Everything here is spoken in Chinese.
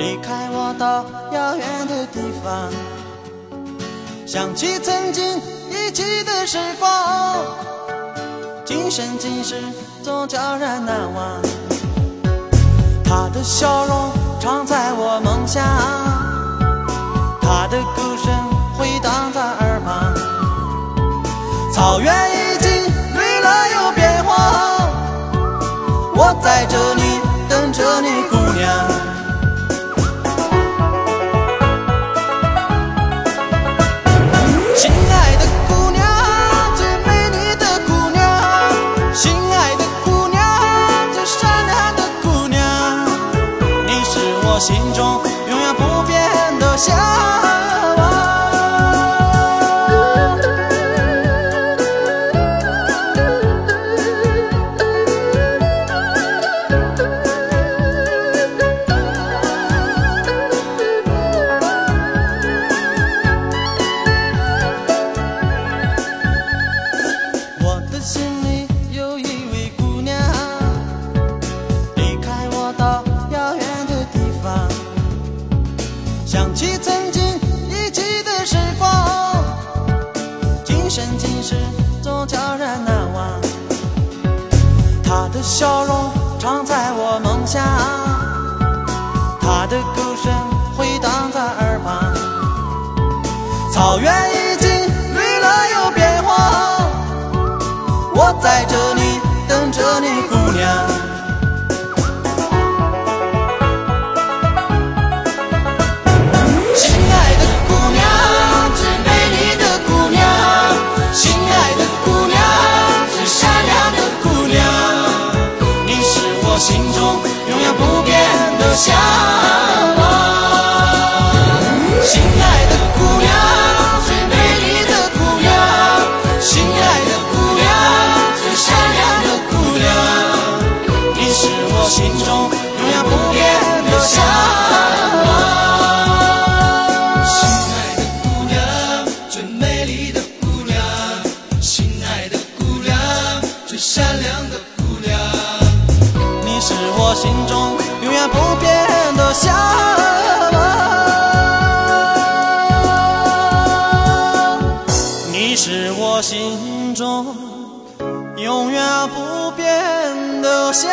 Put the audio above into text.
离开我到遥远的地方想起曾经一起的时光今生今世总叫人难忘他的笑容常在我梦乡他的歌声回荡在耳旁。草原已经绿了又变黄我在这里变的笑容常在我梦乡，他的歌声回荡在耳旁。草原已经绿了又变黄。我在这里等着你，向往。心爱的姑娘，最美丽的姑娘，心爱的姑娘，最善良的姑娘，你是我心中永远不变的向往。心爱的姑娘，最美丽的姑娘，心爱的姑娘，最善良的姑娘。你是我心中永远不变，向往你是我心中永远不变的向